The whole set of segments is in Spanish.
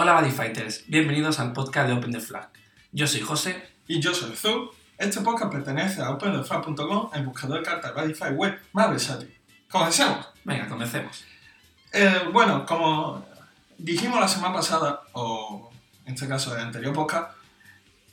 Hola Buddy Fighters, bienvenidos al podcast de Open the Flag. Yo soy José Y yo soy Zu. Este podcast pertenece a OpenTheFlag.com, el buscador de cartas Badify web más versátil. Comencemos. Venga, comencemos. Eh, bueno, como dijimos la semana pasada, o en este caso el anterior podcast,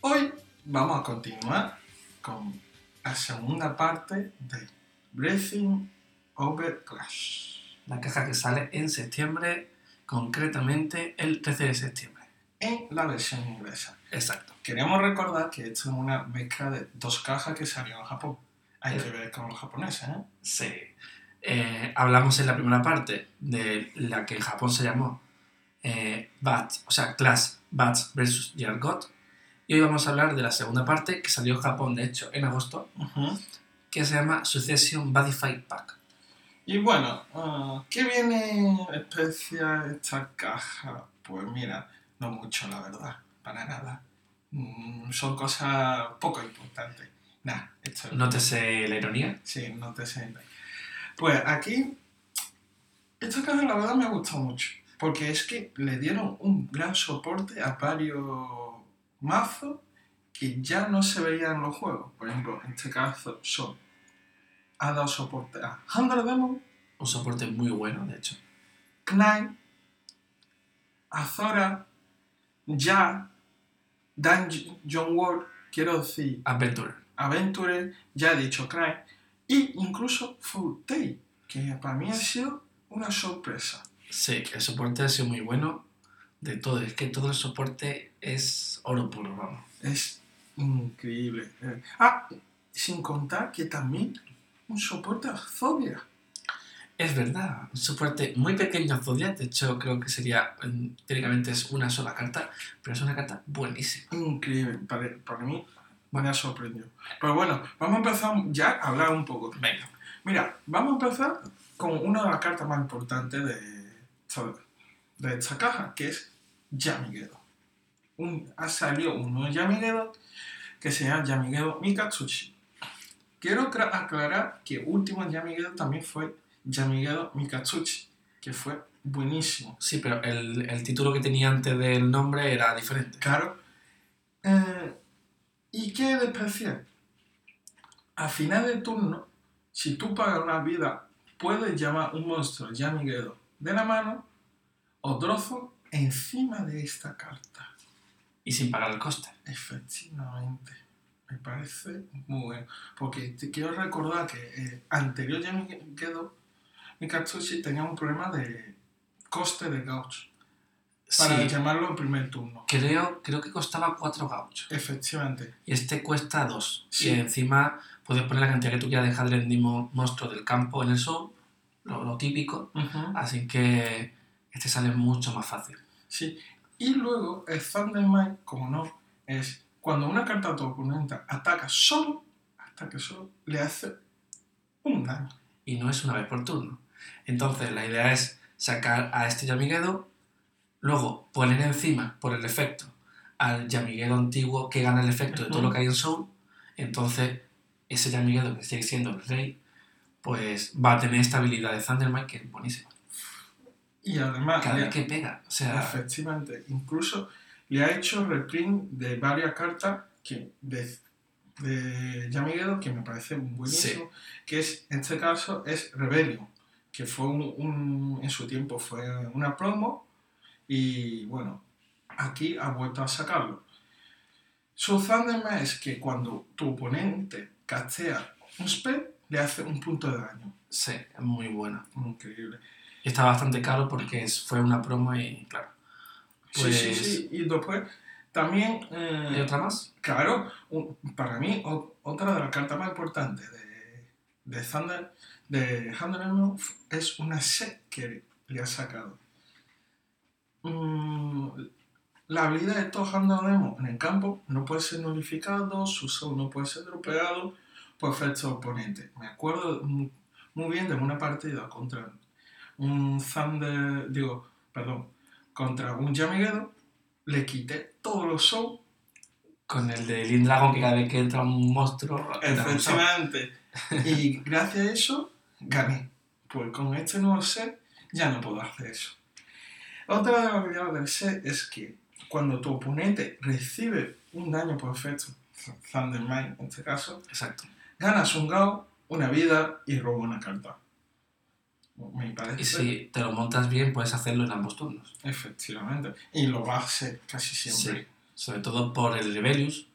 hoy vamos a continuar con la segunda parte de Breathing Over Clash. La caja que sale en septiembre, concretamente el 13 de septiembre. En la versión inglesa. Exacto. Queríamos recordar que esto es una mezcla de dos cajas que salieron en Japón. Hay que ver con los japoneses, ¿eh? Sí. Eh, hablamos en la primera parte de la que en Japón se llamó eh, Bats, o sea, Class Bats vs. Yargot. Y hoy vamos a hablar de la segunda parte que salió en Japón, de hecho, en agosto, Ujú. que se llama Succession Buddy Fight Pack. Y bueno, ah, ¿qué viene especial esta caja? Pues mira, no mucho, la verdad, para nada. Mm, son cosas poco importantes. Nah, esto Nótese la ironía. Sí, no te sientas. Pues aquí, esta caja la verdad me ha gustado mucho. Porque es que le dieron un gran soporte a varios mazos que ya no se veían en los juegos. Por ejemplo, en este caso son, ha dado soporte a Hundred Demon, Un soporte muy bueno, de hecho. Knight, Azora, Ya, Dungeon World, quiero decir, Adventure. Aventure, ya he dicho Knight, y incluso Full Tail, que para mí ha sido una sorpresa. Sí, el soporte ha sido muy bueno. De todo, es que todo el soporte es oro puro, vamos. Es increíble. Eh, Ah, sin contar que también un soporte a Zobia. Es verdad, un soporte muy pequeño a Zodiac, de hecho creo que sería, técnicamente es una sola carta, pero es una carta buenísima. Increíble, para, para mí me ha sorprendido. Pero bueno, vamos a empezar ya a hablar un poco. Venga, Mira, vamos a empezar con una de las cartas más importantes de, de esta caja, que es Yamigedo. Un, ha salido un nuevo Yamigedo que se llama Yamigedo Mikatsushi. Quiero aclarar que último Yamigedo también fue Yamigedo Mikatsuchi, que fue buenísimo. sí, pero el, el título que tenía antes del nombre era diferente. Claro. Eh, ¿Y qué de especial? A final de turno, si tú pagas una vida, puedes llamar un monstruo Yamigedo de la mano o trozo encima de esta carta. Y sin pagar el coste. Efectivamente. Me parece muy bueno. Porque te quiero recordar que eh, anterior Yamigedo, Mikatsushi tenía un problema de coste de gaucho. Para Sí, llamarlo en primer turno. creo, creo que costaba 4 gauchos. Efectivamente. Y este cuesta 2. Sí. Y encima puedes poner la cantidad que tú quieras de Hadrendimo monstruo del campo en el show, lo, lo típico. Ujú. Así que este sale mucho más fácil. Sí, y luego el Thunder Mind, como no, es cuando una carta tu oponente ataca solo, ataque solo, le hace un daño. y no es una vez por turno. Entonces la idea es sacar a este Yamigedo, luego poner encima, por el efecto, al Yamigedo antiguo que gana el efecto de todo lo que hay en Soul. Entonces ese Yamigedo que sigue siendo el rey, pues va a tener esta habilidad de Thundermite que es buenísima. Y además, Cada vez que pega, o sea, efectivamente, incluso le ha hecho reprint de varias cartas que, de, de Yamigedo que me parece buenísimo, que es, en este caso, es Rebellion, que fue un, un- en su tiempo fue una promo y bueno, aquí ha vuelto a sacarlo. Su Thunderman es que cuando tu oponente castea un spell, le hace un punto de daño. sí, es muy buena. Increíble. Y está bastante caro porque fue una promo y claro. Sí, sí, Pues- sí. Y después también... eh, ¿Hay otra más? Claro, un- para mí o- otra de las cartas más importantes de, de Thunder, de Thunder es una set que le ha sacado. Mm, la habilidad de estos Thunder Demo en el campo no puede ser nulificado, su soul no puede ser dropeado por efectos oponentes. Me acuerdo mu- muy bien de una partida contra un Thunder, digo, perdón, contra un Yamigedo, le quité todos los soul Con el de Lindragon que cada vez que entra un monstruo... Efectivamente. Y gracias a eso gané. Pues con este nuevo set ya no puedo hacer eso. Otra de las habilidades del set es que cuando tu oponente recibe un daño por efecto, Thundermine en este caso, Exacto. ganas un Gao, una vida y roba una carta. Me parece. Y si te lo montas bien, puedes hacerlo en ambos turnos. Efectivamente. Y lo va a hacer casi siempre. Sí. Sobre todo por el Rebellius,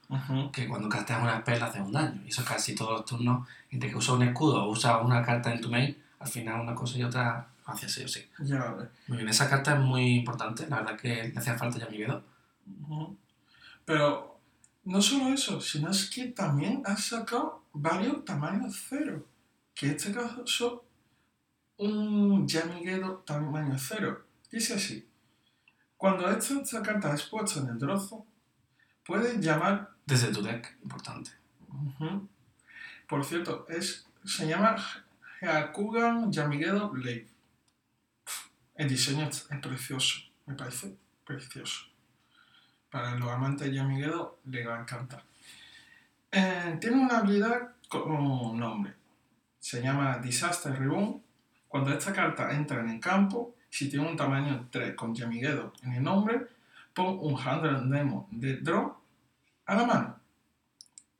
que cuando casteas una spell hace un daño. Y eso casi todos los turnos, entre que usa un escudo o usa una carta en tu main, al final una cosa y otra hace sí o sí. Ya. Muy bien, esa carta es muy importante, la verdad que le hacía falta ya mi dedo. Ujú. Pero no solo eso, sino es que también has sacado varios tamaños cero. Que en este caso, un Yamiguedo tamaño cero. Dice así: Cuando esta, esta carta es puesta en el trozo, puedes llamar. Desde tu deck, importante. Por cierto, es, se llama Hyakugan Yamiguedo Blade. El diseño es, es precioso, me parece precioso. Para los amantes de Yamiguedo le va a encantar. Eh, tiene una habilidad con un nombre. Se llama Disaster Ribbon. Cuando esta carta entra en campo, si tiene un tamaño 3 con Yamiguedo en el nombre, pon un Handle Demo de Draw a la mano.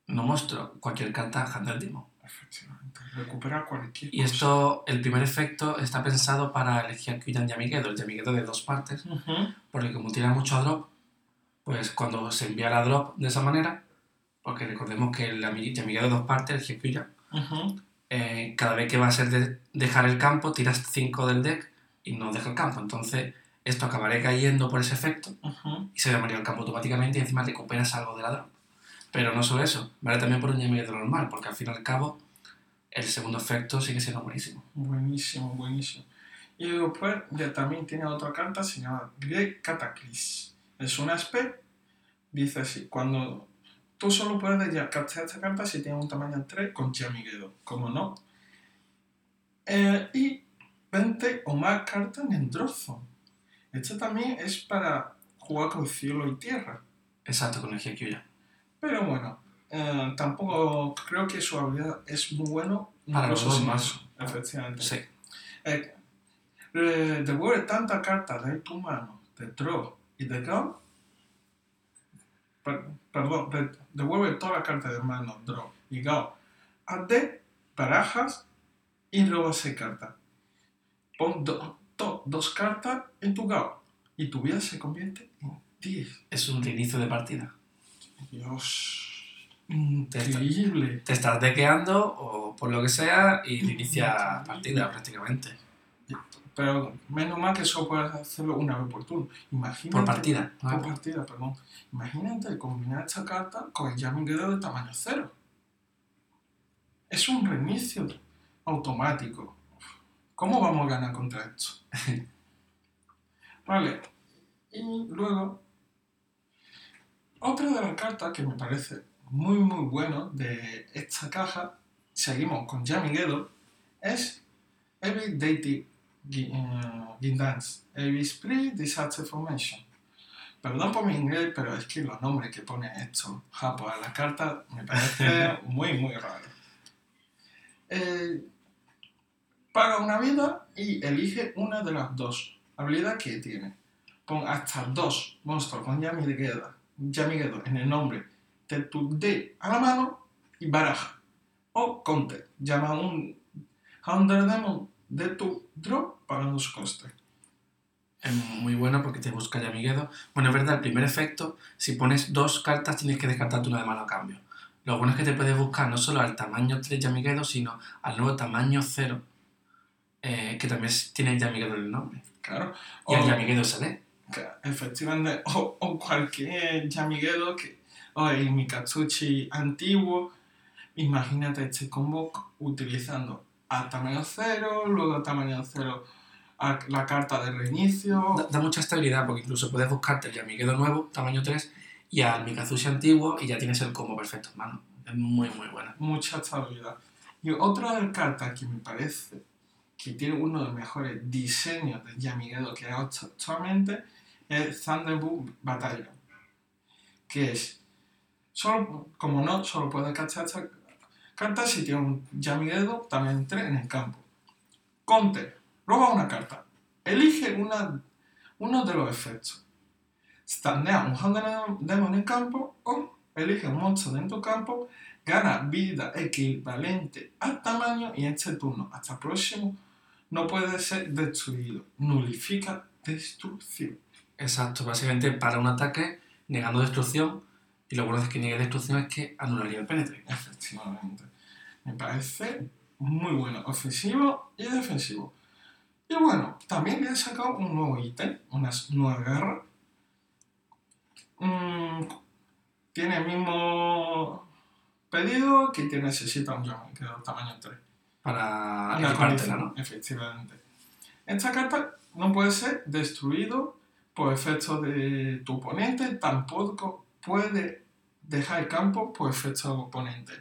No muestro cualquier carta Handle Demo. Efectivamente. Recupera cualquier Y cosa. esto, el primer efecto está pensado para el Hyakuyan Yamigedo, el Yamigedo de dos partes, Ujú. porque como tira mucho a drop, pues cuando se envía la drop de esa manera, porque recordemos que el Yami- Yamigedo de dos partes, el Hyakuyan, Ujú. Eh, cada vez que va a ser de dejar el campo, tiras 5 del deck y no deja el campo. Entonces, esto acabaré cayendo por ese efecto Ujú. y se llamaría el campo automáticamente y encima recuperas algo de la drop. Pero no solo eso, vale también por un Yamigedo normal, porque al fin y al cabo, el segundo efecto sigue siendo buenísimo. Buenísimo, buenísimo. Y después ya también tiene otra carta, se llama Great Cataclysm. Es una SP, dice así, cuando tú solo puedes ya castear esta carta si tiene un tamaño 3 con Yamiguedo, como no. Eh, y 20 o más cartas en el trozo. Esto también es para jugar con cielo y tierra. Exacto, con el Hyakuyan. Pero bueno, eh, tampoco creo que su habilidad es muy bueno. Para los dos más. Efectivamente. Sí. Eh, eh, devuelve tanta carta de tu mano, de draw y de draw. Per- perdón, de- devuelve toda la carta de mano, draw y draw a de barajas y luego se carta. Pon do- to- dos cartas en tu gao y tu vida se convierte en 10. Es un reinicio de partida. Dios, increíble. Te estás dequeando o por lo que sea y inicia partida prácticamente. Pero menos mal que solo puedes hacerlo una vez por turno. Imagínate, Por partida. Por partida, perdón. Imagínate combinar esta carta con el Yamiguedo de tamaño cero. Es un reinicio automático. ¿Cómo vamos a ganar contra esto? vale. Y luego, otra de las cartas que me parece muy muy bueno de esta caja, seguimos con Yamiguedo, es Every Deity Gi- eh, Every Split Disaster Formation. Perdón por mi inglés, pero es que los nombres que pone esto japo a la carta me parece muy muy raro. Eh, paga una vida y elige una de las dos habilidades que tiene. Pon hasta dos monstruos con Yamiguedo, Yamiguedo en el nombre de tu D a la mano y baraja. O counter, llama un Hunter Demon de tu draw pagando su coste. Es muy bueno porque te busca Yamiguedo. Bueno, es verdad, el primer efecto, si pones dos cartas tienes que descartarte una de mano a cambio. Lo bueno es que te puedes buscar no solo al tamaño 3 Yamiguedo, sino al nuevo tamaño 0, eh, que también tiene Yamiguedo en el nombre. Claro. Y el O- Yamiguedo que efectivamente, o, o cualquier Yamiguedo que, o el Mikatsuchi antiguo, imagínate este combo utilizando a tamaño cero, luego a tamaño cero a la carta de reinicio, Da, da mucha estabilidad porque incluso puedes buscarte el Yamiguedo nuevo, tamaño 3, y al Mikazushi antiguo y ya tienes el combo perfecto en mano. Es muy, muy buena. mucha estabilidad. Y otra de las cartas que me parece que tiene uno de los mejores diseños de Yamiguedo que hay actualmente es Thunderbolt Battalion. Que es, solo, como no, solo puedes cachar esta carta si tiene un Yamiguedo también 3 en el campo. Counter, roba una carta. Elige una, uno de los efectos. Standea un Hunter Demon en campo o elige un monstruo en tu campo, gana vida equivalente al tamaño y en este turno hasta el próximo no puede ser destruido. Nulifica destrucción. Exacto, básicamente para un ataque negando destrucción y lo bueno es que niegue destrucción es que anularía el penetre. Efectivamente. Me parece muy bueno, ofensivo y defensivo. Y bueno, también le he sacado un nuevo ítem, una nueva garra. Mm, tiene el mismo pedido que te necesita un que es tamaño 3. Para equipártela, ¿no? Efectivamente. Esta carta no puede ser destruido por efecto de tu oponente, tampoco puede dejar el campo por efecto del oponente.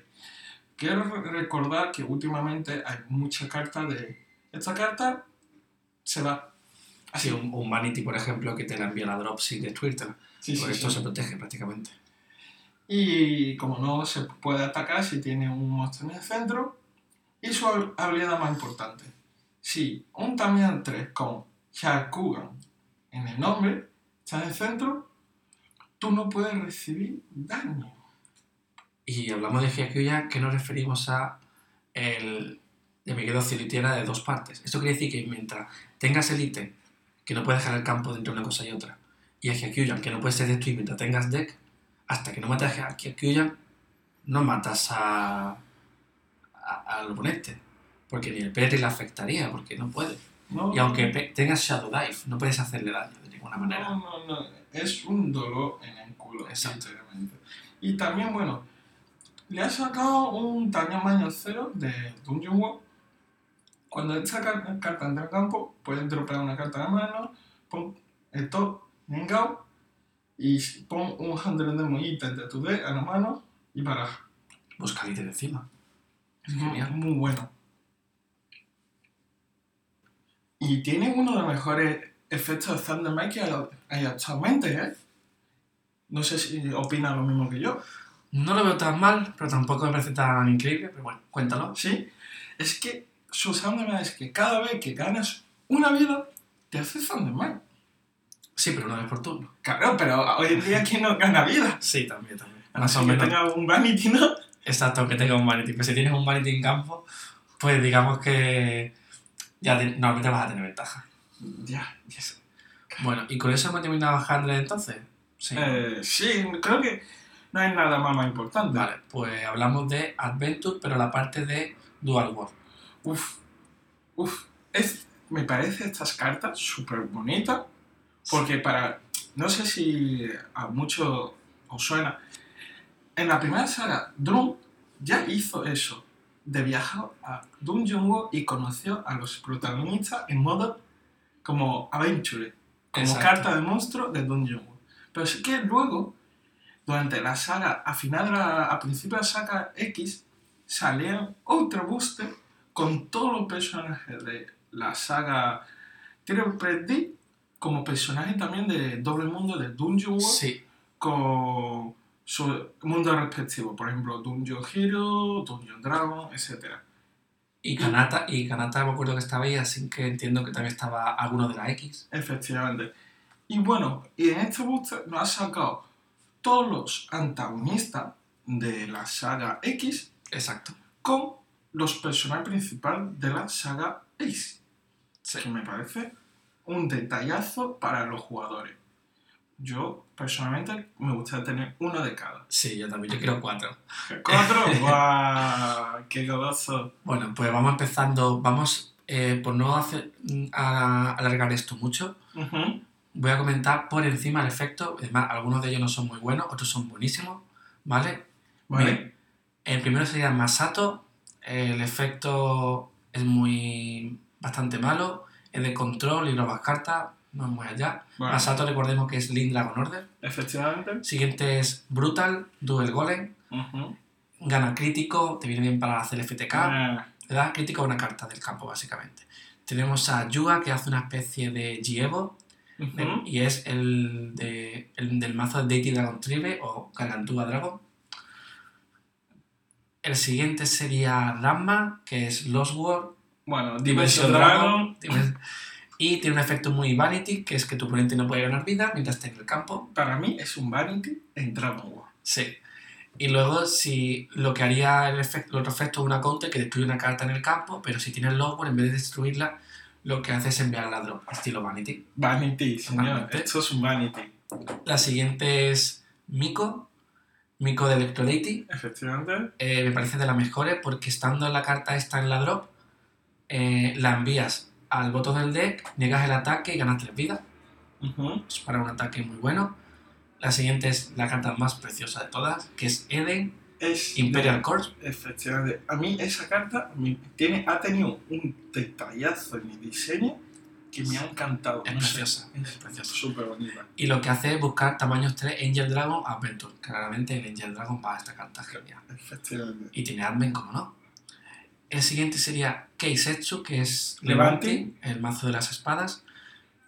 Quiero recordar que últimamente hay muchas cartas de... Esta carta se va. Así, un, un Vanity, por ejemplo, que te la envía la drop sin destruirte. Sí, pues esto se protege prácticamente. Y como no se puede atacar si tiene un monstruo en el centro. Y su habilidad más importante. Si un Tamiya 3 con Shakugan en el nombre está en el centro, tú no puedes recibir daño. Y hablamos de Hyakuya, que nos referimos a el de Cilitiera de dos partes. Esto quiere decir que mientras tengas el ítem que no puedes dejar el campo entre una cosa y otra, y el Hyakuyan que no puede ser destruido mientras tengas deck, hasta que no mates a Hyakuyan, no matas a, al oponente. Porque ni el Petri le afectaría, porque no puede. y aunque tengas Shadow Dive, no puedes hacerle daño de ninguna manera. No, no, no. Es un dolor en el culo, Exactamente. Y también, bueno, le ha sacado un tamaño cero de Dungeon World cuando esta carta entra al campo, puedes dropear una carta de la mano, pon esto en Gao y pon un handler de moñitas de tu deck a la mano y para. Busca de encima. Es muy bueno. Y tiene uno de los mejores efectos de Thunder que hay actualmente, ¿eh? No sé si opina lo mismo que yo. No lo veo tan mal, pero tampoco me parece tan increíble, pero bueno, cuéntalo. Sí, es que su Thunderman es que cada vez que ganas una vida, te hace Thunderman. Sí, pero una vez por turno. Claro, pero hoy en día, ¿quién no gana vida? Sí, también, también. Más o menos. que tenga un Vanity, ¿no? Exacto, que tenga un Vanity. Pero si tienes un Vanity en campo, pues digamos que ya normalmente vas a tener ventaja. Ya, ya sé. Bueno, ¿y con eso hemos terminado Handler entonces? Sí. Eh, sí, creo que no hay nada más, más importante. Vale, pues hablamos de Adventure, pero la parte de Dual War. Uf, uf, es, me parece estas cartas súper bonitas, porque para, no sé si a muchos os suena, en la primera saga, Drum ya hizo eso, de viajar a Dungeon World y conoció a los protagonistas en modo como Adventure, como carta de monstruo de Dungeon World. Pero sí que luego, durante la saga, a final de la, a principio de la saga X, salieron otro booster con todos los personajes de la saga Triple D como personaje también de Doble Mundo de Dungeon World sí. con su mundo respectivo, por ejemplo Dungeon Hero, Dungeon Dragon, etc. Y Kanata, y Kanata me acuerdo que estaba ahí, así que entiendo que también estaba alguno de la X. Efectivamente. Y bueno, y en este booster nos ha sacado todos los antagonistas de la saga X. Exacto. Con los personajes principales de la saga Ace. Que me parece un detallazo para los jugadores. Yo, personalmente, me gustaría tener uno de cada. Sí, yo también, yo quiero cuatro. ¿Cuatro? ¡Guau! ¡Qué goloso! Bueno, pues vamos empezando. Vamos, eh, por no hacer, a, alargar esto mucho, voy a comentar por encima el efecto. Además, algunos de ellos no son muy buenos, otros son buenísimos, ¿vale? Vale. el primero sería Masato, el efecto es muy bastante malo, es de control y robas cartas, no es muy allá. Masato recordemos que es Link Dragon Order. Efectivamente. Siguiente es Brutal, Duel Golem. Gana crítico, te viene bien para hacer FTK. Uh Le da crítico a una carta del campo, básicamente. Tenemos a Yuga, que hace una especie de Gievo. Y es el, de, el del mazo de Deity Dragon Tribe o Gargantúa Dragon el siguiente sería Ramma, que es Lost World. Bueno, Dimension, Dragon. Y tiene un efecto muy vanity, que es que tu oponente no puede ganar vida mientras esté en el campo. Para mí es un vanity en Dragon War. Sí. Y luego, si lo que haría el, efecto, el otro efecto es una counter que destruye una carta en el campo, pero si tienes Logboard, en vez de destruirla, lo que hace es enviarla a drop, estilo Vanity. Vanity, señor. Esto es un vanity. La siguiente es Miko, Miko de Electrolady. Efectivamente. Eh, me parece de las mejores porque estando en la carta esta en la drop, eh, la envías al botón del deck, niegas el ataque y ganas 3 vidas. Es para un ataque muy bueno. La siguiente es la carta más preciosa de todas, que es Eden Es Imperial Corps. Efectivamente. A mí esa carta me- tiene, ha tenido un detallazo en el diseño que me ha encantado. Es No sé, preciosa, es Es preciosa. súper bonita. Y lo que hace es buscar tamaños 3 Angel Dragon Adventure. Claramente el Angel Dragon va a esta carta genial. Efectivamente. Y tiene Admin, como no. El siguiente sería Keisetsu, que es. Levanting, el mazo de las espadas.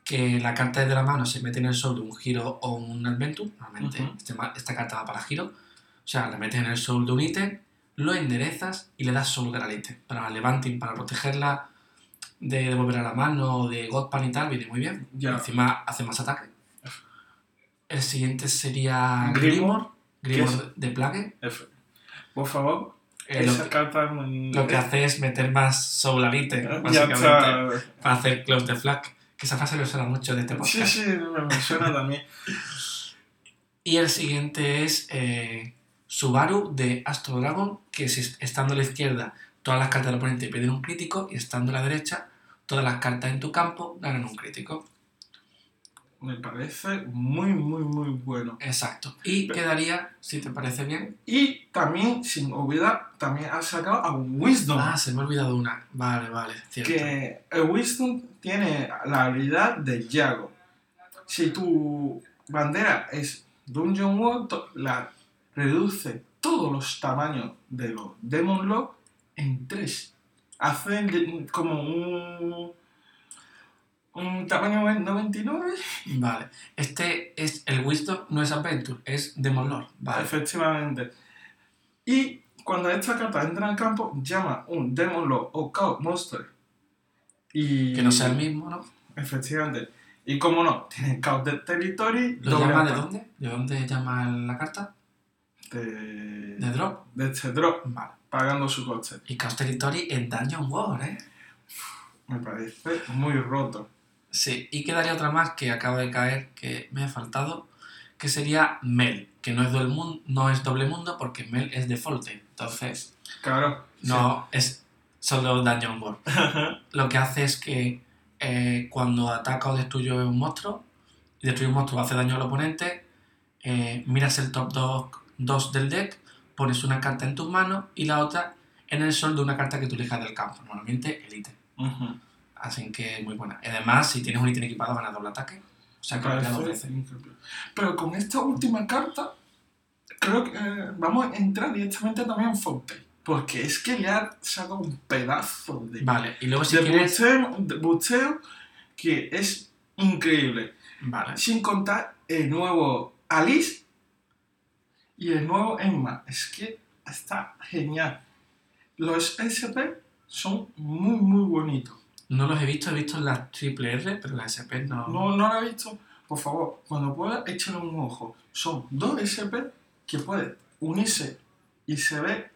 Que la carta de la mano se mete en el soul de un giro o un adventure. Normalmente este esta carta va para giro. O sea, la metes en el soul de un ítem, lo enderezas y le das soul al ítem. Para Levanting, para protegerla de devolver a la mano o de Godpan y tal, viene muy bien. Ya. Encima hace más ataque. El siguiente sería. ¿Qué Grimoire de Plague. F. Por favor, Eh, lo, que, carta. lo que hace es meter más soul al ítem, básicamente, para hacer close the flag. Que esa frase lo suena mucho de este Sí, podcast. sí, me me suena también. Y el siguiente es eh, Subaru de Astro Dragon, que si estando a la izquierda todas las cartas del oponente pierden un crítico y estando a la derecha todas las cartas en tu campo ganan un crítico. Me parece muy, muy, muy bueno. Exacto. Y Pero- quedaría, si te parece bien. Y también, sin olvidar, también ha sacado a Wisdom. Ah, se me ha olvidado una. Vale, vale, cierto. que el Wisdom tiene la habilidad de Yago. Si tu bandera es Dungeon World, la reduce todos los tamaños de los Demon Lock en 3. Hace de- como un, un tamaño 99. Vale. Este es el Wisdom, no es Adventure, es Demon Lord. Vale. Efectivamente. Y cuando esta carta entra al campo, llama un Demon Lock o Chaos Monster. Y, Que no sea el mismo, ¿no? Efectivamente. Y como no, tiene Chaos de Territory. ¿Lo llama de dónde? ¿De dónde llama la carta? De, ¿De Drop? de este drop, Vale. pagando su coste. Y Chaos Territory en Dungeon War, ¿eh? Me parece muy roto. Sí, y quedaría otra más que acaba de caer, que me ha faltado, que sería Mel, que no es doble mundo, no es doble mundo porque Mel es default. Entonces, Claro. no es solo Dungeon War. Lo que hace es que eh, cuando ataca o destruye un monstruo, y destruye un monstruo hace daño al oponente, eh, miras el top 2 del deck, pones una carta en tus manos y la otra en el sol de una carta que tú elijas del campo, normalmente el ítem. Así que muy buena. Además, si tienes un ítem equipado, ganas doble ataque. O sea, que dos veces. Pero con esta última carta, creo que eh, vamos a entrar directamente también en Fontaine. Porque es que le ha sacado un pedazo de, Vale, y luego si de, quieres. busteo, de busteo que es increíble. Vale, Sin contar el nuevo Alice y el nuevo Emma. Es que está genial. Los SP son muy, muy bonitos. no los he visto, he visto las triple R, pero las SP no. No, no lo he visto. Por favor, cuando pueda, échale un ojo. Son dos SP que pueden unirse y se ve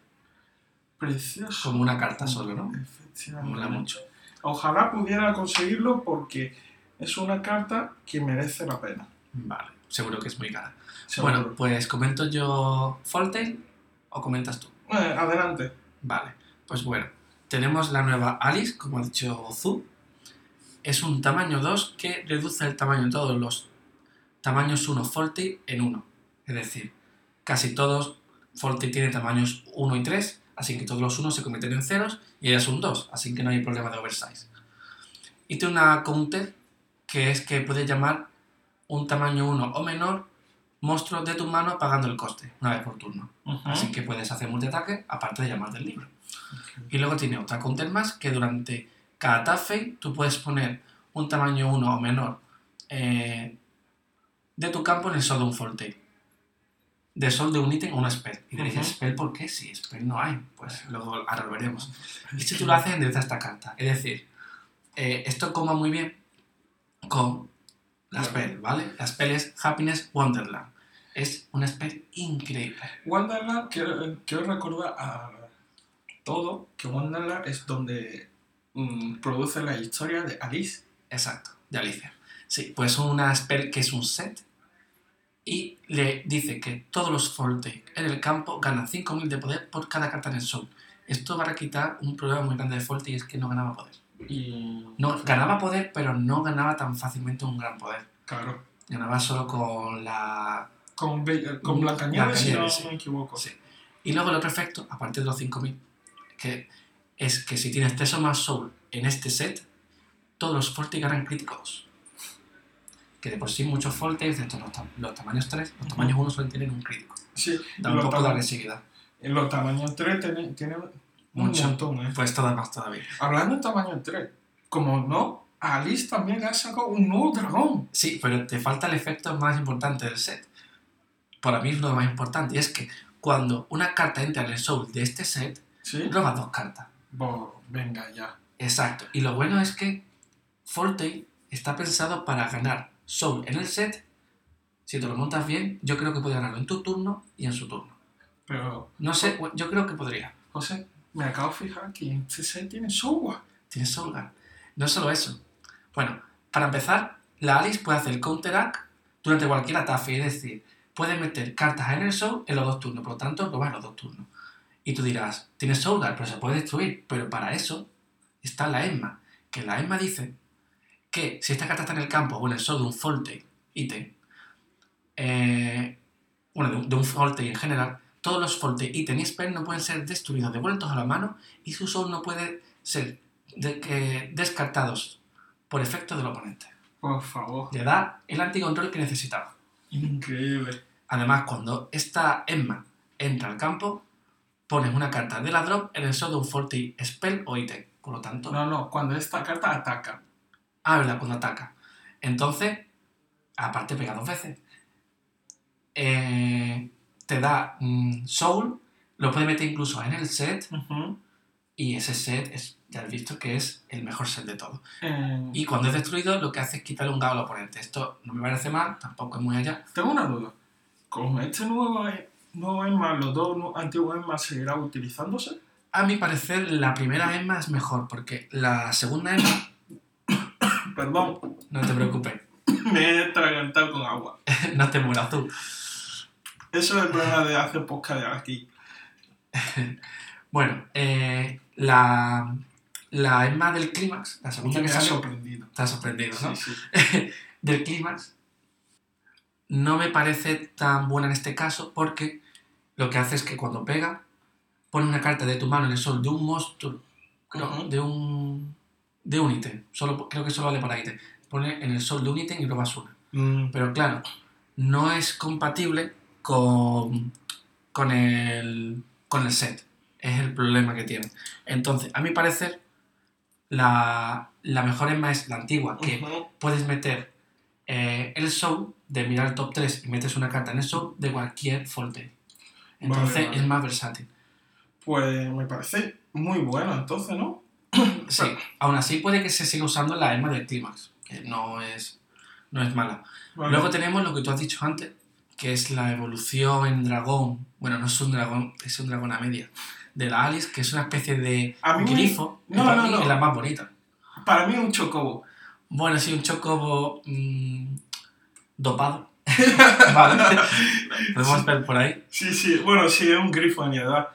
precioso. Como una carta solo, ¿no? Efectivamente. Mola mucho. Ojalá pudiera conseguirlo porque es una carta que merece la pena. Vale, seguro que es muy cara. seguro. Bueno, pues comento yo Foltale o comentas tú. Eh, adelante. Vale, pues bueno, tenemos la nueva Alice, como ha dicho Zu. Es un tamaño 2 que reduce el tamaño de todos los tamaños 1 Faulty en 1. Es decir, casi todos Faulty tienen tamaños 1 y 3, así que todos los 1 se convierten en ceros y ella es un 2, así que no hay problema de oversize. Y tiene una counter que es que puedes llamar un tamaño 1 o menor monstruo de tu mano pagando el coste, una vez por turno. Así que puedes hacer multiataque aparte de llamar del libro. Y luego tiene otra counter más que durante cada tap tú puedes poner un tamaño 1 o menor eh, de tu campo en el sol de un Forte. De sol de un ítem o una spell. Y diréis, Ujú. ¿spell por qué? Si spell no hay. Pues luego ahora lo veremos. Y si tú lo haces, endereza esta carta. Es decir, eh, esto coma muy bien con la spell, ¿vale? La spell es Happiness Wonderland. Es una spell increíble. Wonderland, quiero, quiero recordar a todo que Wonderland es donde mm, produce la historia de Alice. Exacto, de Alicia. Sí, pues una spell que es un set y le dice que todos los Forte en el campo ganan 5000 de poder por cada carta en el sol. Esto va a quitar un problema muy grande de Forte y es que no ganaba poder. Y. No, ganaba poder, pero no ganaba tan fácilmente un gran poder. Claro. Ganaba solo con la... Con, Be- con Blancanieves, si no sí. me equivoco. Sí. Y luego el otro efecto, aparte de los 5000, que es que si tienes 3 o más soul en este set, todos los Forte ganan críticos. Que de por sí muchos Forte, excepto los, tam- los tamaños 3, los tamaños 1 suelen tener un crítico. Sí, Da un poco de agresividad. en los tamaños 3 tienen, tienen un montón, ¿eh? Pues todo más todavía. Hablando de tamaño 3, como no, Alice también ha sacado un nuevo dragón. Sí, pero te falta el efecto más importante del set. Para mí es lo más importante, y es que cuando una carta entra en el soul de este set, Sí. roba dos cartas. Pues venga ya. Exacto. Y lo bueno es que Forte está pensado para ganar Soul en el set. Si te lo montas bien, yo creo que puede ganarlo en tu turno y en su turno. Pero, No sé, yo creo que podría. José, me acabo de fijar que este set tiene software. Tienes Soulguard. No solo eso. Bueno, para empezar, la Alice puede hacer counteract durante cualquier ataque, es decir, puede meter cartas en el Soul en los dos turnos, por lo tanto, robas los dos turnos. Y tú dirás, tienes Soulguard, pero se puede destruir. Pero para eso está la Emma, que la Emma dice que si esta carta está en el campo o en el Soul de un Forte ítem, eh, bueno, de un, de un Forte en general, todos los Forte ítem y spell no pueden ser destruidos, devueltos a la mano y su Soul no puede ser de- que- descartados por efecto del oponente. Por favor. Le da el anticontrol que necesitaba. Increíble. Además, cuando esta Emma entra al campo, pones una carta de la drop en el sol de un Forte spell o ítem. Por lo tanto, No, no, cuando esta carta ataca. ah, verdad, cuando ataca. Entonces, aparte pega dos veces. Eh, te da mm, Soul, lo puedes meter incluso en el set, Ujú. y ese set es, ya has visto que es el mejor set de todos. Eh, Y cuando es destruido, lo que hace es quitarle un gao al oponente. Esto no me parece mal, tampoco es muy allá. tengo una duda. ¿Con este nuevo, e- nuevo EMA, los dos antiguos EMA seguirán utilizándose? A mi parecer, la primera Emma es mejor, porque la segunda Emma, Perdón, no te preocupes, me he atragantado con agua. no te mueras tú. Eso es el problema de hacer podcast de aquí. Bueno, eh, la, la Emma del clímax, la segunda me que ha salió, sorprendido. está sorprendido, ¿no? Sí, sí. del clímax, no me parece tan buena en este caso, porque lo que hace es que cuando pega, pone una carta de tu mano en el sol de un monstruo, creo, Ujú. de un de un ítem, solo, creo que solo vale para ítem. Pone en el sol de un ítem y robas una. Mm, Pero claro, no es compatible con, con, el, con el set. Es el problema que tiene. Entonces, a mi parecer, la, la mejor Emma es la antigua, que puedes meter eh, el show de mirar el top 3 y metes una carta en el show de cualquier Forte. Entonces Vale, vale. es más versátil. Pues me parece muy bueno entonces, ¿no? Sí, aún así puede que se siga usando la Emma del Clímax, que no es, no es mala. Vale. Luego tenemos lo que tú has dicho antes, que es la evolución en dragón. Bueno, no es un dragón, es un dragón a media. De la Alice, que es una especie de A mí me- grifo. que No, no, mí no. es la más bonita. Para mí es un chocobo. Bueno, sí, un chocobo mm, dopado. vale. Podemos ver por ahí. Sí, sí, bueno, sí, es un grifo en edad.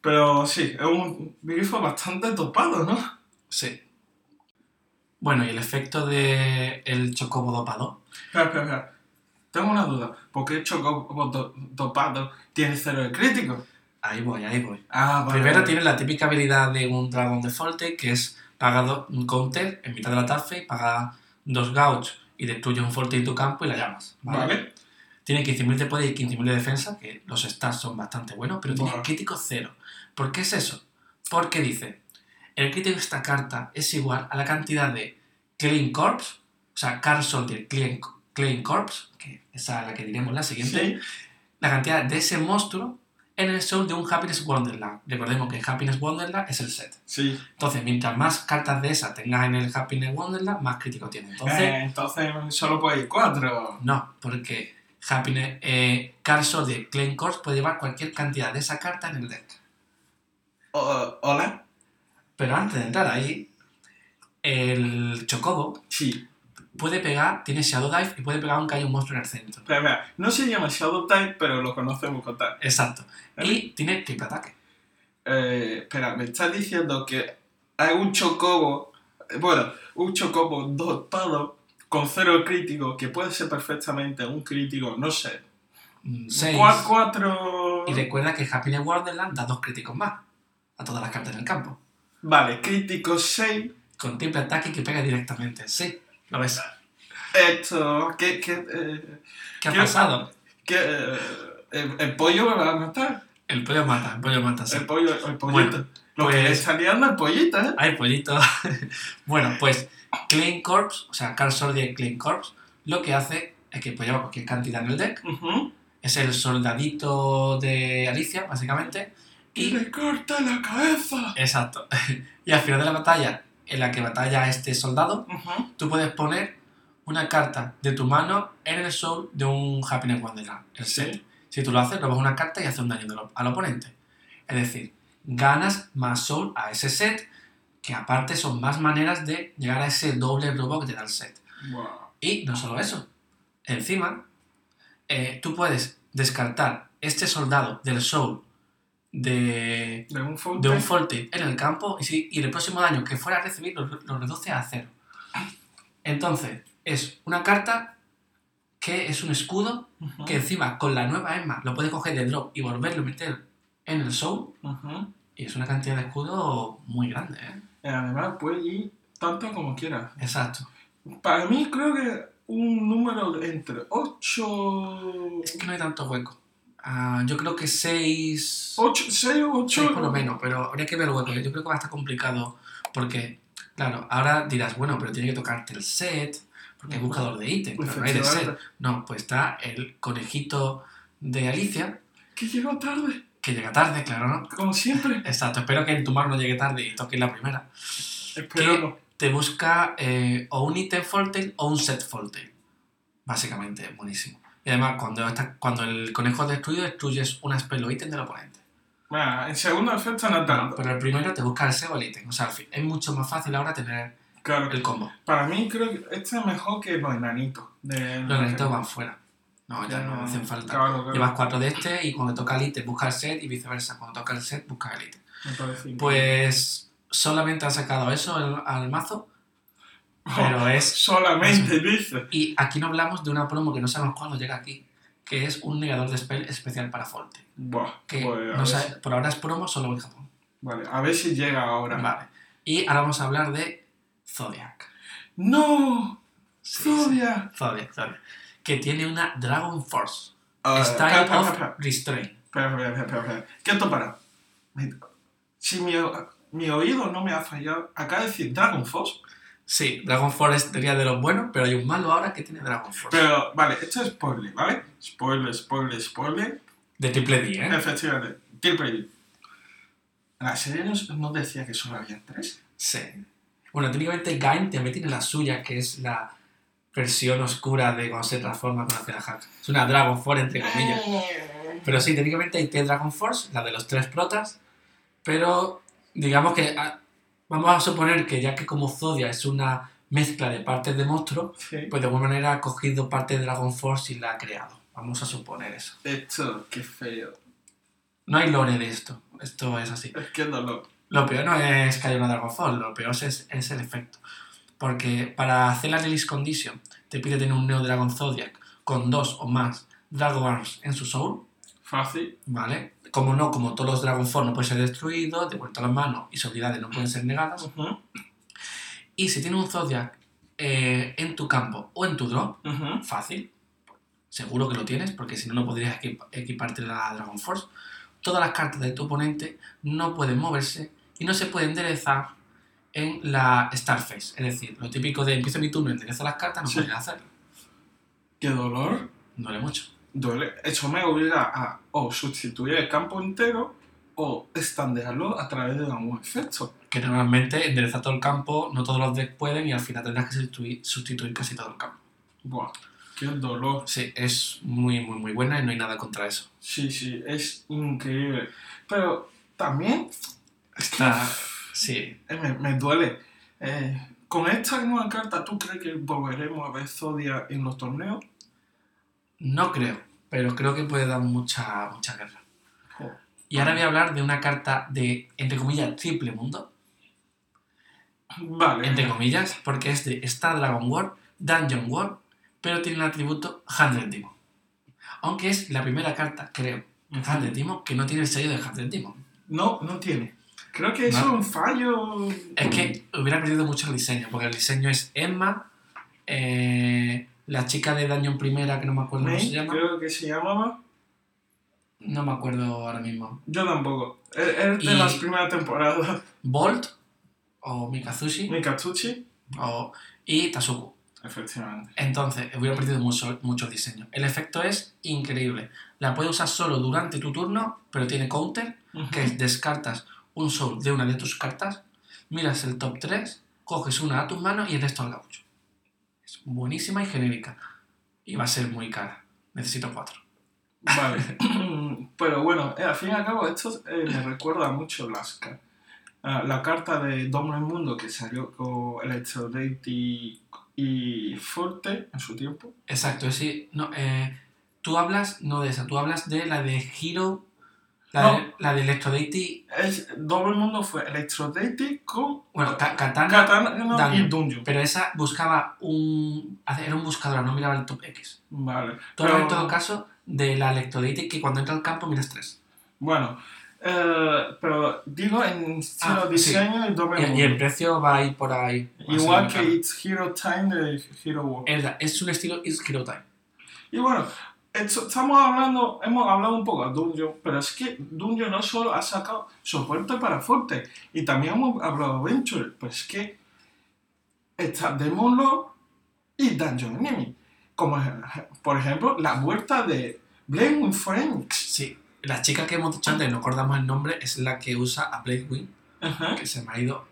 Pero sí, es un grifo bastante topado, ¿no? Sí. Bueno, y el efecto de el chocobo dopado. Espera, espera, espera. Tengo una duda. ¿Por qué chocobo do- topado tiene cero de crítico? Ahí voy, ahí voy. Ah, vale. Primero vale. tiene la típica habilidad de un dragón de Forte, que es paga un counter en mitad de la tafe, paga dos gauch y destruye un Forte en tu campo y la llamas. ¿vale? Vale. Tiene 15.000 de poder y 15.000 de defensa, que los stats son bastante buenos, pero tiene crítico cero. ¿Por qué es eso? Porque dice, el crítico de esta carta es igual a la cantidad de Clean Corpse, o sea, Card Soldier Clean, Clean Corpse, que es la que diremos la siguiente, Sí. la cantidad de ese monstruo en el soul de un Happiness Wonderland. Recordemos que Happiness Wonderland es el set. Sí. Entonces, mientras más cartas de esa tengas en el Happiness Wonderland, más crítico tiene. Entonces, Eh, entonces solo puede ir cuatro. no, porque Happiness, eh, Card Sword de Claim Corps puede llevar cualquier cantidad de esa carta en el deck. O- Hola. Pero antes de entrar ahí, el Chocobo Sí. Puede pegar, tiene Shadow Dive y puede pegar aunque haya un monstruo en el centro. Espera, espera. No se llama Shadow Type, pero lo conocemos con tal. Exacto. ¿Vale? Y tiene triple ataque. Eh, espera, me estás diciendo que hay un chocobo, eh, bueno, un chocobo dotado con cero crítico, que puede ser perfectamente un crítico, no sé, 6. cua- cuatro... Y recuerda que Happiness Wonderland da dos críticos más a todas las cartas en el campo. Vale, crítico 6. Con triple ataque que pega directamente. Sí, lo ves. Esto, ¿qué, qué, eh, ¿Qué ha ¿Qué? pasado? qué, eh, el, el pollo me va a matar? El pollo mata, el pollo mata, sí. El pollo, el pollito. Bueno, Lo que pues- le está liando al pollito, ¿eh? Ay, pollito. bueno, pues Claim Corps, o sea, Card Sword de Claim Corps, lo que hace es que puede llevar cualquier cantidad en el deck. Ujú. Es el soldadito de Alicia, básicamente. Y le corta la cabeza. Exacto. Y al final de la batalla, en la que batalla este soldado, tú puedes poner una carta de tu mano en el soul de un Happiness Wonderland, el Sí. set. Si tú lo haces, robas una carta y haces un daño al oponente. Es decir, ganas más soul a ese set, que aparte son más maneras de llegar a ese doble robo que te da el set. Y no solo eso, encima, eh, tú puedes descartar este soldado del soul de, De un full de un en el campo y, si- y el próximo daño que fuera a recibir lo, lo reduce a cero. Entonces, es una carta que es un escudo que encima con la nueva Emma lo puedes coger de drop y volverlo a meter en el soul Ujú. y es una cantidad de escudo muy grande, ¿eh? Y además puede ir tanto como quieras. Exacto. Para mí creo que un número entre 8... Es que no hay tanto hueco. Ah, yo creo que 6... 8, 6 o 8... 6 por lo menos, pero habría que ver el hueco. Yo creo que va a estar complicado porque, claro, ahora dirás, bueno, pero tiene que tocarte el set, porque hay Ujú. buscador de ítems, pero no hay de set. No, pues está el conejito de Alicia, Que llegó tarde, que llega tarde, claro, ¿no? como siempre. Exacto, espero que en tu mano no llegue tarde y toque la primera. Espero no. Te busca eh, o un ítem Fortail o un set Fortail. Básicamente, buenísimo. Y además, cuando, está- cuando el conejo es destruido, destruyes una spell o ítem del oponente. Bueno, en segundo efecto no No, tanto. pero el primero te busca el SEO o el ítem. O sea, al fin, es mucho más fácil ahora tener Claro, el combo. para mí creo que este es mejor que los enanitos. De Los enanitos van fuera. No, ya no hacen falta. Claro, claro. Llevas cuatro de este y cuando toca el ítem busca el set y viceversa. Cuando toca el set busca el ítem. Me parece Pues solamente han sacado eso al, al mazo. Pero es... Solamente dice. Y aquí no hablamos de una promo que no sabemos cuándo llega aquí, que es un negador de spell especial para Forte. Buah, Que pues, no sabe- por ahora es promo solo en Japón. Vale, a ver si llega ahora. Vale. Y ahora vamos a hablar de Zodiac. ¡No! Sí, sí. ¡Zodiac! Zodiac, Zodiac. Que tiene una Dragon Force. Ah, Style espera, espera, of espera, Restraint. espera, espera, espera. Quieto para. Si mi, mi oído no me ha fallado, acá decir Dragon Force. Sí, Dragon Force sería de los buenos, pero hay un malo ahora que tiene Dragon Force. Pero, vale, esto es spoiler, ¿vale? Spoiler, spoiler, spoiler. De triple D, ¿eh? Efectivamente. Triple D. La serie nos, nos decía que solo había tres. Sí. Bueno, técnicamente Gain también tiene la suya, que es la versión oscura de cuando se transforma con la Hack. Es una Dragon Force, entre comillas. Pero sí, técnicamente hay tres Dragon Force, la de los tres protas, pero digamos que ah, vamos a suponer que ya que como Zodia es una mezcla de partes de monstruo, Sí. pues de alguna manera ha cogido parte de Dragon Force y la ha creado. Vamos a suponer eso. Esto, qué feo. No hay lore de esto, esto es así. Es que dolor. Lo peor no es que haya una Dragon Force, lo peor es, es el efecto. Porque para hacer la release condition te pide tener un Neo Dragon Zodiac con dos o más Dragon Arms en su soul, Fácil. ¿vale? Como no, como todos los Dragon Force no pueden ser destruidos, devueltos a las manos y sus habilidades no pueden ser negadas. Y si tienes un Zodiac eh, en tu campo o en tu drop, fácil, seguro que lo tienes, porque si no, no podrías equip- equiparte la Dragon Force. Todas las cartas de tu oponente no pueden moverse y no se pueden enderezar en la Starface. Es decir, lo típico de empiezo mi turno enderezo las cartas, no Sí. pueden hacerlo. ¿Qué dolor? Duele mucho. Duele. Eso me obliga a o sustituir el campo entero o estandearlo a través de algún efecto. Que normalmente endereza todo el campo, no todos los decks pueden y al final tendrás que sustituir, sustituir casi todo el campo. Buah, qué dolor. Sí, es muy, muy, muy buena y no hay nada contra eso. Sí, sí, es increíble. Pero también Está, sí, eh, me, me duele. Eh, con esta nueva carta, ¿tú crees que volveremos a ver Zodia en los torneos? no creo, pero creo que puede dar mucha, mucha guerra. Y ahora voy a hablar de una carta de, entre comillas, triple mundo. Vale. Entre comillas, porque es de Star Dragon War, Dungeon War, pero tiene el atributo Hundred Demon. Aunque es la primera carta, creo. Hundred Demon que no tiene el sello de Hundred Demon. No, no tiene. Creo que eso es un fallo. Es que hubiera perdido mucho el diseño, porque el diseño es Emma, eh, la chica de Dungeon Primera, que no me acuerdo cómo se llama. creo que se llamaba. No me acuerdo ahora mismo. Yo tampoco. Es de las primeras temporadas. Bolt, o Mikazushi, Mikatsuchi. o, y Tasuku. Efectivamente. Entonces, hubiera perdido mucho, mucho el efecto es increíble. La puedes usar solo durante tu turno, pero tiene counter, que es descartas un soul de una de tus cartas, miras el top 3, coges una a tus manos y el resto al gaucho. Es buenísima y genérica. Y va a ser muy cara. Necesito 4. Vale. Pero bueno, eh, al fin y al cabo, esto eh, me recuerda mucho las ca- a la carta de el Mundo que salió con Electrodate y, y Forte en su tiempo. Exacto, decir, no, eh, tú hablas no de esa, tú hablas de la de Hero, la, de, la de Electrodeity, Es, el Mundo fue Electrodate con bueno, Ka- Katana, Katana y Dungeon. Pero esa buscaba un. Era un buscador, no miraba el top X. Vale. Pero- en todo caso de la Electrodeity que cuando entra al campo miras 3. Bueno, eh, pero digo en estilo Ah, sí. diseño y Domo el Y, y el precio va a ir por ahí. Igual que. It's Hero Time de Hero World. Es, es un estilo Is Hero Time. Y bueno, estamos hablando, hemos hablado un poco de Dungeon, pero es que Dungeon no solo ha sacado soporte para Forte, y también hemos hablado de Venture, pues es que está Demon Lord y Dungeon Enemy. Como por ejemplo la vuelta de Blame Phoenix. Sí. La chica que hemos dicho antes, no acordamos el nombre, es la que usa a Blade Wing, Ajá. que se me ha ido.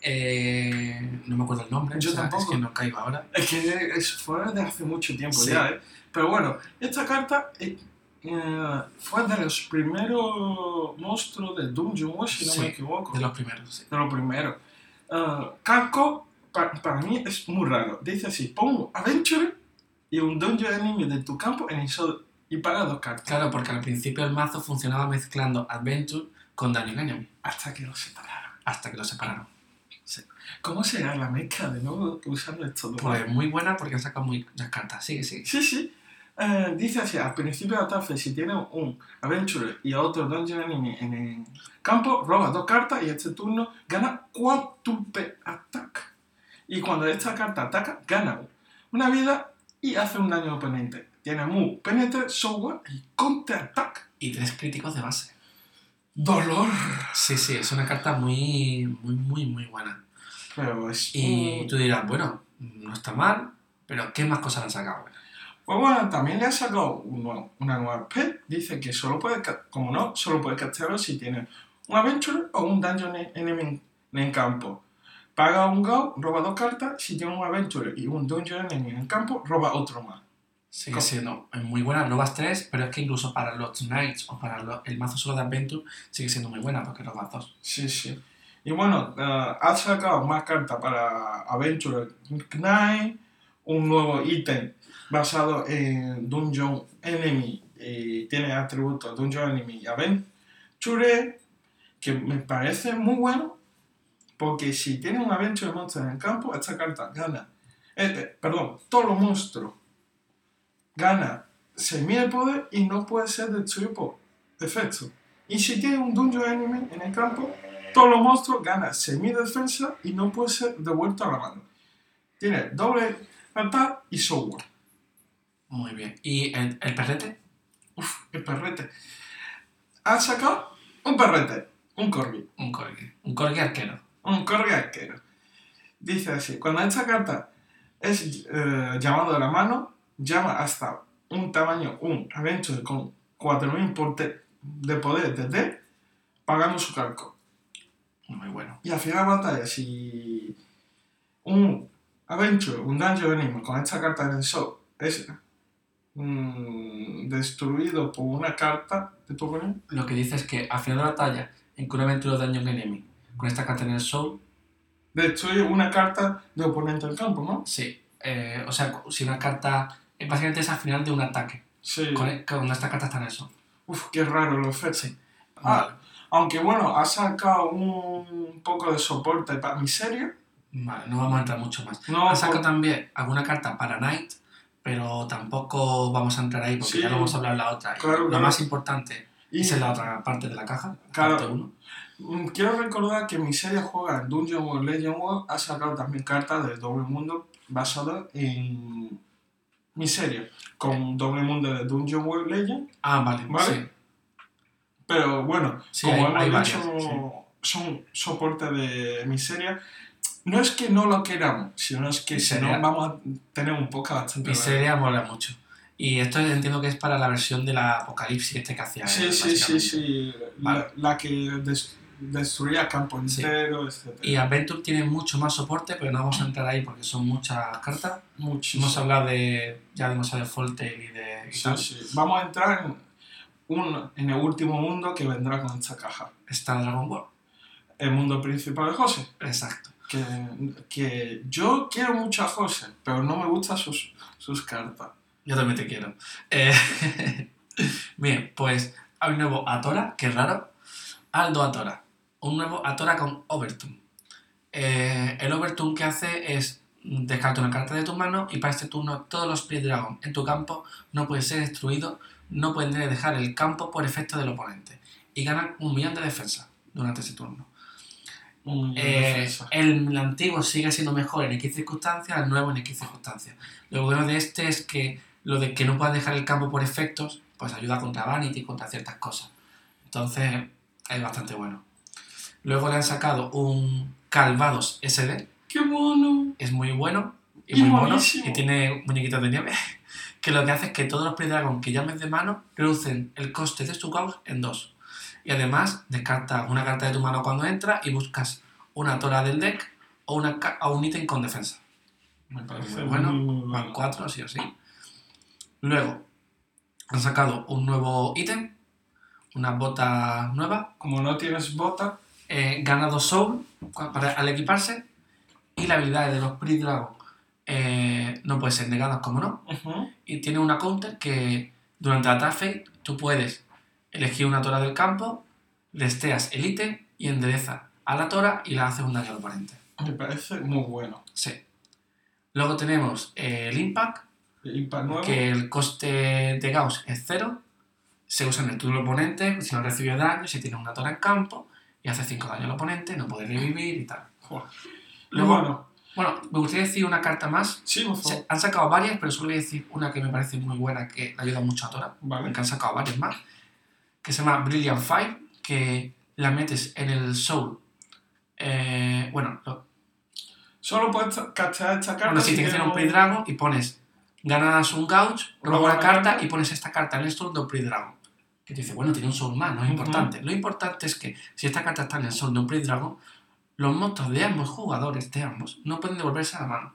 Eh, no me acuerdo el nombre. Yo o sea, tampoco. Es que no caigo ahora. Es que es, fue de hace mucho tiempo Sí. ya, ¿eh? Pero bueno, esta carta eh, eh, fue de los primeros monstruos de Dungeon World, si no Sí, me equivoco. De los primeros, sí. de lo primero. Ah, Capcom, pa- para mí es muy raro. Dice así, pongo Adventure y un Dungeon Enemy de tu campo en eso y paga dos cartas. Claro, porque al principio el mazo funcionaba mezclando Adventure con Dungeon Enemy, Hasta que lo separaron. hasta que lo separaron. ¿Cómo será la mezcla de nuevo usando estos dos? Pues muy buena porque han sacado muy las cartas. Sigue, sigue. Sí, sí. Eh, dice así, al principio de la si tiene un Adventure y otro Dungeon Enemy en el campo, roba dos cartas y este turno gana Quadruple Attack. Y cuando esta carta ataca, gana una vida y hace un daño oponente. Tiene Move, Penetrate, Software y Counter Attack. Y tres críticos de base. Dolor. Sí, sí, es una carta muy, muy, muy, muy buena. Pero es... Y un- tú dirás, bueno, no está mal, pero ¿qué más cosas han sacado? Pues bueno, también le ha sacado una nueva pet. Dice que solo puede, como no, solo puede castearlo si tiene un Adventure o un Dungeon Enemy en el campo. Paga un Go, roba dos cartas. Si tiene un Adventure y un Dungeon Enemy en el campo, roba otro más. Sigue siendo es muy buena, robas tres, pero es que incluso para los Knights o para el mazo solo de Adventure sigue siendo muy buena porque robas dos. Sí, sí. Y bueno, eh, ha sacado más cartas para Adventure Knight, un nuevo ítem basado en Dungeon Enemy y tiene atributos Dungeon Enemy y Adventure, que me parece muy bueno porque si tiene un Adventure Monster en el campo, esta carta gana. eh, eh, perdón, todos los monstruos gana semi de poder y no puede ser destruido por efecto. Y si tiene un Dungeon Enemy en el campo, todos los monstruos ganan semi defensa y no puede ser devuelto a la mano. Tiene doble ataque y software. Muy bien. ¿Y el, el perrete? Uf, el perrete. Ha sacado un perrete, un corgi, Un corgi. Un corgi arquero. un corgi arquero. Dice así, cuando esta carta es eh, llamado de la mano, llama hasta un tamaño, un Adventure con 4000 porte- de poder de D pagando su calco. Muy bueno. Y al final de la batalla, si un Adventure, un Dungeon con esta carta en el show es mm, destruido por una carta de tu oponente, Lo que dice es que al final de la batalla, en que una aventura de Dungeon Enemy con esta carta en el soul, destruye una carta de oponente del campo, ¿no? sí. eh, o sea, si una carta. eh, Básicamente es al final de un ataque. Sí. Con, con esta carta está en eso. Uf, qué raro efectos. Sí. Ah, Vale. Aunque bueno, ha sacado un poco de soporte para miseria. Vale, no vamos a entrar mucho más. No, Han sacado por- también alguna carta para Knight, pero tampoco vamos a entrar ahí porque Sí. ya lo hemos hablado en la otra. Y Claro, lo claro. más importante y es en la otra parte de la caja, Claro. parte 1. mm, quiero recordar que Miseria juega en Dungeon World Legend World, ha sacado también cartas del doble mundo basadas en Miseria, con doble mundo de Dungeon World Legend. Ah, vale, Vale. sí. Pero bueno, Sí, como hay- hay hemos dicho, varias, son soporte de Miseria. No es que no lo queramos, sino es que si no vamos a tener un poco bastante Miseria mola mucho. Y esto entiendo que es para la versión de la Apocalipsis este que hacía. Sí, sí, sí, sí. Vale. La, la que des- destruía campo Sí. entero, etc. Y Adventure tiene mucho más soporte, pero no vamos a entrar ahí porque son muchas cartas. Muchísimo. Hemos hablado de. Ya de Foltale y de. y Sí, tal. sí. Vamos a entrar en, un, en el último mundo que vendrá con esta caja. Está Dragon Ball. El mundo principal de José. Exacto. Que, que yo quiero mucho a José, pero no me gustan sus, sus cartas. Yo también te quiero. Eh, Bien, pues hay un nuevo Atora, que raro. Aldo Atora. Un nuevo Atora con Overtune. Eh, el Overtune que hace es descarta una carta de tu mano y para este turno todos los Spirit Dragon en tu campo no pueden ser destruidos, no pueden dejar el campo por efecto del oponente y ganan un millón de defensa durante ese turno. Un Eh, el antiguo sigue siendo mejor en X circunstancias, el nuevo en X circunstancias. Lo bueno de este es que lo de que no puedas dejar el campo por efectos, pues ayuda contra Vanity, contra ciertas cosas. Entonces, es bastante bueno. Luego le han sacado un Calvados SD, ¡Qué mono! es muy bueno y, Y muy mono, y tiene muñequitos de nieve, que lo que hace es que todos los Play Dragon que llames de mano reducen el coste de su caos en dos. Y además, descartas una carta de tu mano cuando entra y buscas una tora del deck o, una, o un ítem con defensa. Me parece bueno. Muy, muy Van cuatro, sí o sí. Luego, han sacado un nuevo ítem, una bota nueva, Como no tienes bota, eh, gana dos soul para, al equiparse y la habilidad de los Pre Dragon eh, no puede ser negadas como no y tiene una counter que durante la attack phase tú puedes elegir una tora del campo desteas el ítem y endereza a la tora y la haces un daño al oponente me parece muy bueno. sí. Luego tenemos eh, el impact nuevo, que el coste de Gauss es cero. Se usa en el turno del oponente si no recibe daño si tiene una tora en campo y hace 5 daño al oponente no puede revivir y tal. Joder. Luego, bueno, Bueno, me gustaría decir una carta más. sí, por Se- favor. han sacado varias, pero solo voy a decir una que me parece muy buena, que ayuda mucho a Tora. Vale. Han sacado varias más. Que se llama Brilliant Fire, que la metes en el Soul. Eh, bueno, lo- Solo puedes castear esta carta. bueno, si tienes que hacer un Pre Dragon y pones ganas un Gouge, roba Roba una carta y pones esta carta en el Soul de un Pre Dragon. Que te dice, bueno, tiene un Soul más, no es importante. Lo importante es que si esta carta está en el Soul de un Pre Dragon, los monstruos de ambos jugadores, de ambos, no pueden devolverse a la mano.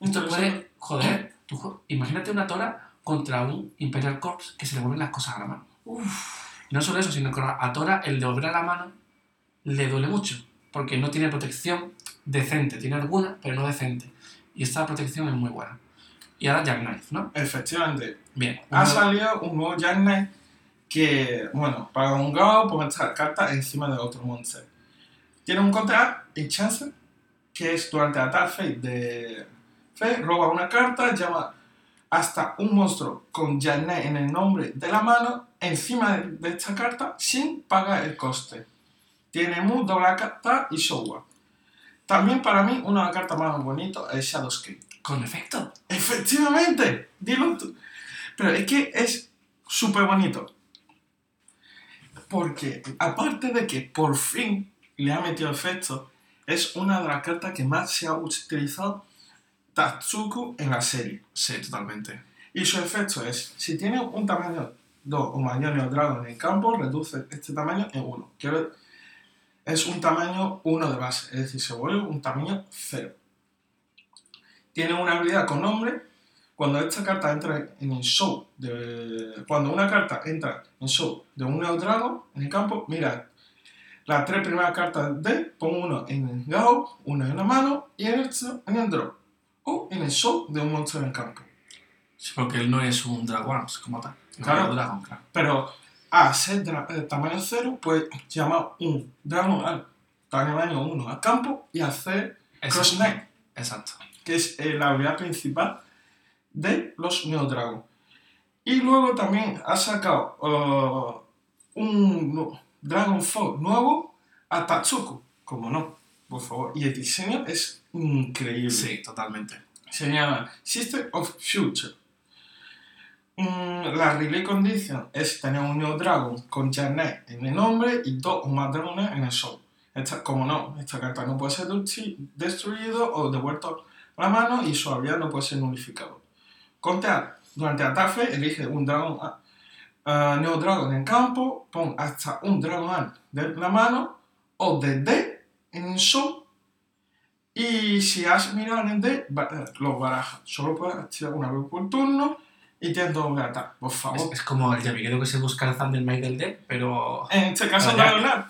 Esto Interesante. puede, joder, tú imagínate una Tora contra un Imperial Corps que se le devuelven las cosas a la mano. Y no solo eso, sino que a Tora el devolver a la mano le duele mucho, porque no tiene protección decente, tiene alguna, pero no decente. Y esta protección es muy buena. Y ahora Jack Knife, ¿no? Efectivamente. Bien. Ha uno- salido un nuevo Jack Knight que, bueno, para un Gao pues esta carta encima de otro monster. Tiene un contra y chance que es durante la fate de Fe, roba una carta, llama hasta un monstruo con Knight en el nombre de la mano encima de, esta carta sin pagar el coste. Tiene Mu, doble carta y Showa. También para mí una de las cartas más bonitas es Shadowscape. Con efecto. Efectivamente, dilo tú. Pero es que es súper bonito. Porque aparte de que por fin le ha metido efecto, es una de las cartas que más se ha utilizado Tatsuko en la serie. Sí, totalmente. Y su efecto es, si tiene un tamaño 2 o mayor neodragon en el campo, reduce este tamaño en 1. Es un tamaño 1 de base, es decir, se vuelve un tamaño 0. Tiene una habilidad con nombre. Cuando esta carta entra en el show, de, cuando una carta entra en show de un neodragon en el campo, mira, las tres primeras cartas de, pon uno en el Gao, uno en la mano y el otro en el draw. O en el show de un monstruo en el campo. Sí, porque él no es un Dragon como tal. Claro. Un Dragon, claro. Pero a ser de tamaño 0, pues llama un Dragon al tamaño 1 al campo y hacer Cross Knight, Exacto. que es eh, la habilidad principal de los Neo Dragon. Y luego también ha sacado uh, un no, Dragon Fall nuevo a Tatsuko, como no, por favor. Y el diseño es increíble. Sí, totalmente. Se llama System of Future. Mm, la relay condition es tener un Neo Dragon con Janet en el nombre y dos o más dragones en el sol. Esta, como no, esta carta no puede ser destruido o devuelto a la mano y su habilidad no puede ser nulificado. Contear. Durante ataque elige un dragón uh, Neo Dragon en campo, pon hasta un dragón de la mano o de D en el sol y si has mirado en el D, lo barajas. Solo puedes activar una vez por turno y tienes doble ataque, por favor. Es, como el llaviguero que se busca el Thundermite del deck, pero... En este caso Dragonar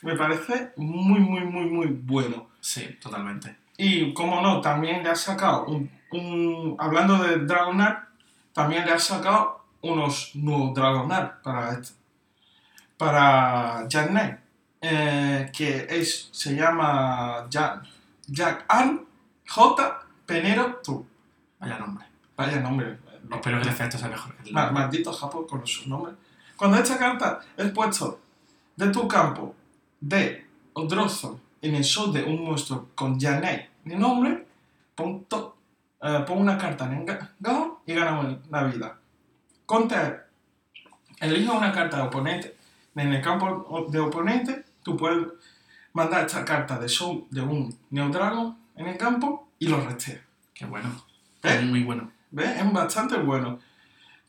me parece muy, muy, muy, muy bueno. Sí, totalmente. Y como no, también le ha sacado un... un hablando de Dragonar, también le ha sacado unos nuevos Dragonar para este. Para Jack Knight. Eh, que es, se llama Jack, Jack Ann J. Penero True. Vaya nombre. Vaya nombre. Espero que el efecto sea mejor que el Ma- Maldito Japón con sus nombres. Cuando esta carta es puesto de tu campo de Odrozo en el show de un monstruo con Janet el nombre, pon, to- eh, pon una carta en el y gana una vida. Contra elige una carta de oponente en el campo de oponente, tú puedes mandar esta carta de show de un Neo Dragon en el campo y lo resteas. Qué bueno. ¿Eh? Muy bueno. ¿Ves? Es bastante bueno.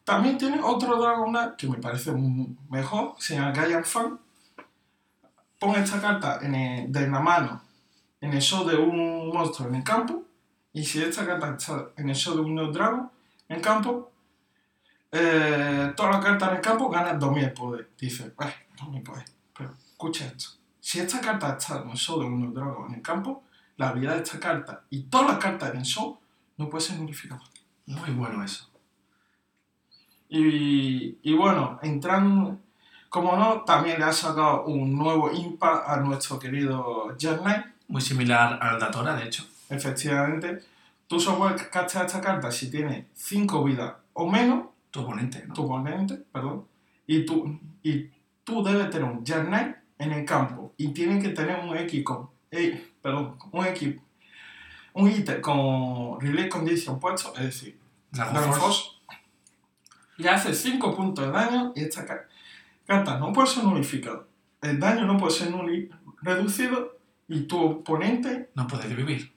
También tiene otro Dragon Knight que me parece mejor, se llama Gaian Fan. Pon esta carta en el- de la mano en el show de un monstruo en el campo. Y si esta carta está en el show de un Neo Dragon en el campo, eh, todas las cartas en el campo ganan 2000 de poder. Dice, eh, 2000 poder. Pero escucha esto. Si esta carta está en el show de un Dragon en el campo, la habilidad de esta carta y todas las cartas en el show no puede ser nulificada. Muy bueno eso. Y, y bueno, entran, como no, también le ha sacado un nuevo impact a nuestro querido Jet. Muy similar al Datora, de hecho. Efectivamente, tú solo puedes castear esta carta si tiene 5 vidas o menos, Tu oponente, ¿no? tu oponente, perdón, y tú, y tú debes tener un Knight en el campo y tiene que tener un con, eh, perdón, un X, un ítem con Relay Condition puesto, es decir, Dragon Force. Le hace 5 puntos de daño y esta ca- carta no puede ser nulificada. El daño no puede ser nuli- reducido y tu oponente No puedes vivir.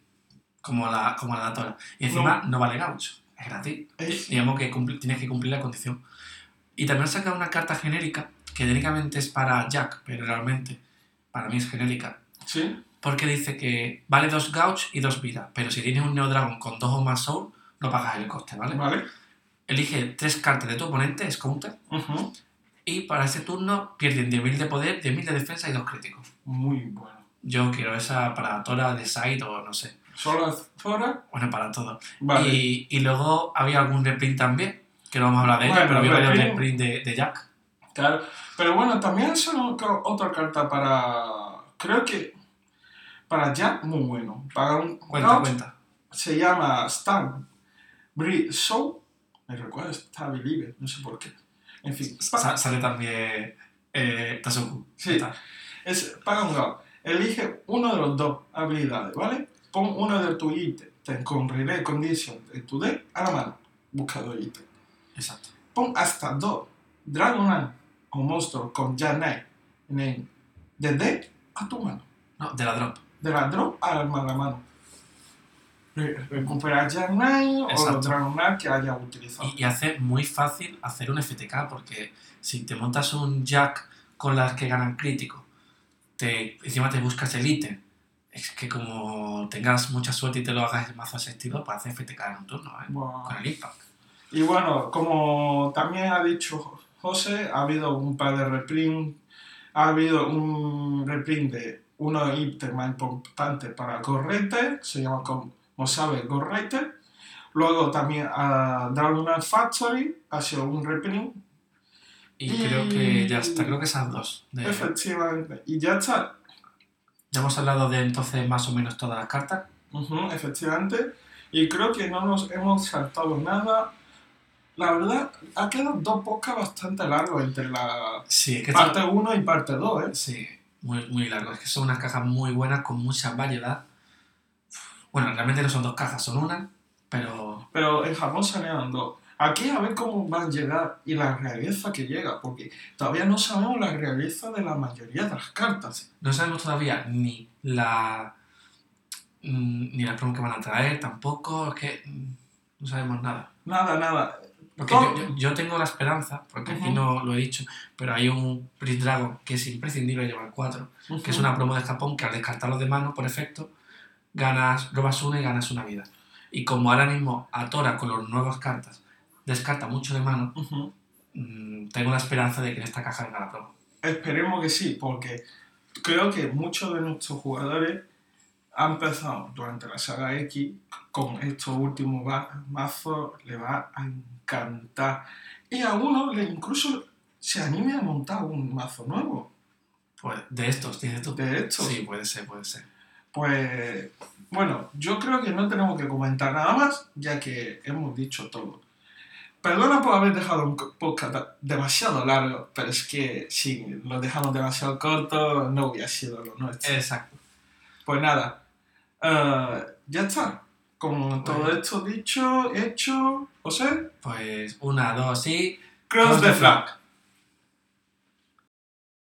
Como la, como la Datora. Y encima no, vale gaucho. Es gratis. es... Digamos que tienes que cumplir la condición. Y también saca una carta genérica, que técnicamente es para Jack, pero realmente para mí es genérica. Sí, Porque dice que vale dos gauch y dos vidas, pero si tienes un Neo Dragon con dos o más soul, no pagas el coste, ¿vale? vale. Elige tres cartas de tu oponente, es counter, Ujú. y para ese turno pierden 10.000 de poder, 10.000 de defensa y dos críticos. Muy bueno. Yo quiero esa para Tora de Side o no sé. Solo Zora, Bueno, para todo. vale. Y, y luego había algún reprint también, que no vamos a hablar de ella, Bueno, pero había varios reprint. de, de Jack. Claro. Pero bueno, también es una- otra carta para. Creo que. Para Jack, muy bueno. Para un. Cuenta, cuenta. Se llama Star Breed Show. Me recuerda Star Believer, no sé por qué. En fin, sale también eh. Sí. Está. es paga un gao. Elige uno de los dos habilidades, ¿vale? Pon uno de tus ítems con Relay Condition en tu deck a la mano. Busca dos ítems. Exacto. Pon hasta dos Dragonan o monstruos con Janai en el de deck a tu mano. No, de la drop. De la drop a la mano. re- recuperar Knight o los Dragon Knight que haya utilizado. Y, y hace muy fácil hacer un FTK, porque si te montas un Jack con las que ganan crítico, te, encima te buscas el ítem, es que como tengas mucha suerte y te lo hagas el mazo asistido, para hacer FTK en un turno, ¿eh? Con el impact. Y bueno, como también ha dicho José, ha habido un par de reprint, ha habido un reprint de uno ítems más importante para Gorrete, se llama como sabe Gorrete. Luego también a Dragon Factory ha sido un reprint, Y Y- creo que ya está, creo que esas dos. de- efectivamente. Y ya está, ya hemos hablado de entonces más o menos todas las cartas. Efectivamente. Y creo que no nos hemos saltado nada. La verdad, ha quedado dos podcasts bastante largos entre la Sí, es que parte 1 y parte 2, ¿eh? Sí, muy, muy largo. Es que son unas cajas muy buenas con mucha variedad. Bueno, realmente no son dos cajas, son una, pero Pero en Japón salieron dos. Aquí a ver cómo van a llegar y la realeza que llega, porque todavía no sabemos la realeza de la mayoría de las cartas. no sabemos todavía ni la mm, ni las promos que van a traer tampoco. Es que mm, no sabemos nada. Nada, nada. Porque yo, yo- yo tengo la esperanza, porque aquí Ujú. no lo he dicho, pero hay un Prince Dragon que es imprescindible llevar cuatro, que es una promo de Japón que al descartarlos de mano, por efecto, ganas, robas una y ganas una vida. Y como ahora mismo Atora con las nuevas cartas descarta mucho de mano, mm, tengo la esperanza de que en esta caja venga la promo. Esperemos que sí, porque creo que muchos de nuestros jugadores han empezado durante la saga X con estos últimos mazos, le va a encantar. Y a uno le incluso se anime a montar un mazo nuevo Pues de estos, dices tú. de estos. Sí, puede ser, puede ser. Pues bueno, yo creo que no tenemos que comentar nada más, ya que hemos dicho todo. Perdona por haber dejado un podcast demasiado largo, pero es que si lo dejamos demasiado corto, no hubiera sido lo nuestro. Exacto. Pues nada, eh, ya está. Con todo Bueno. esto dicho, hecho, José, Pues una, dos y... cross the flag.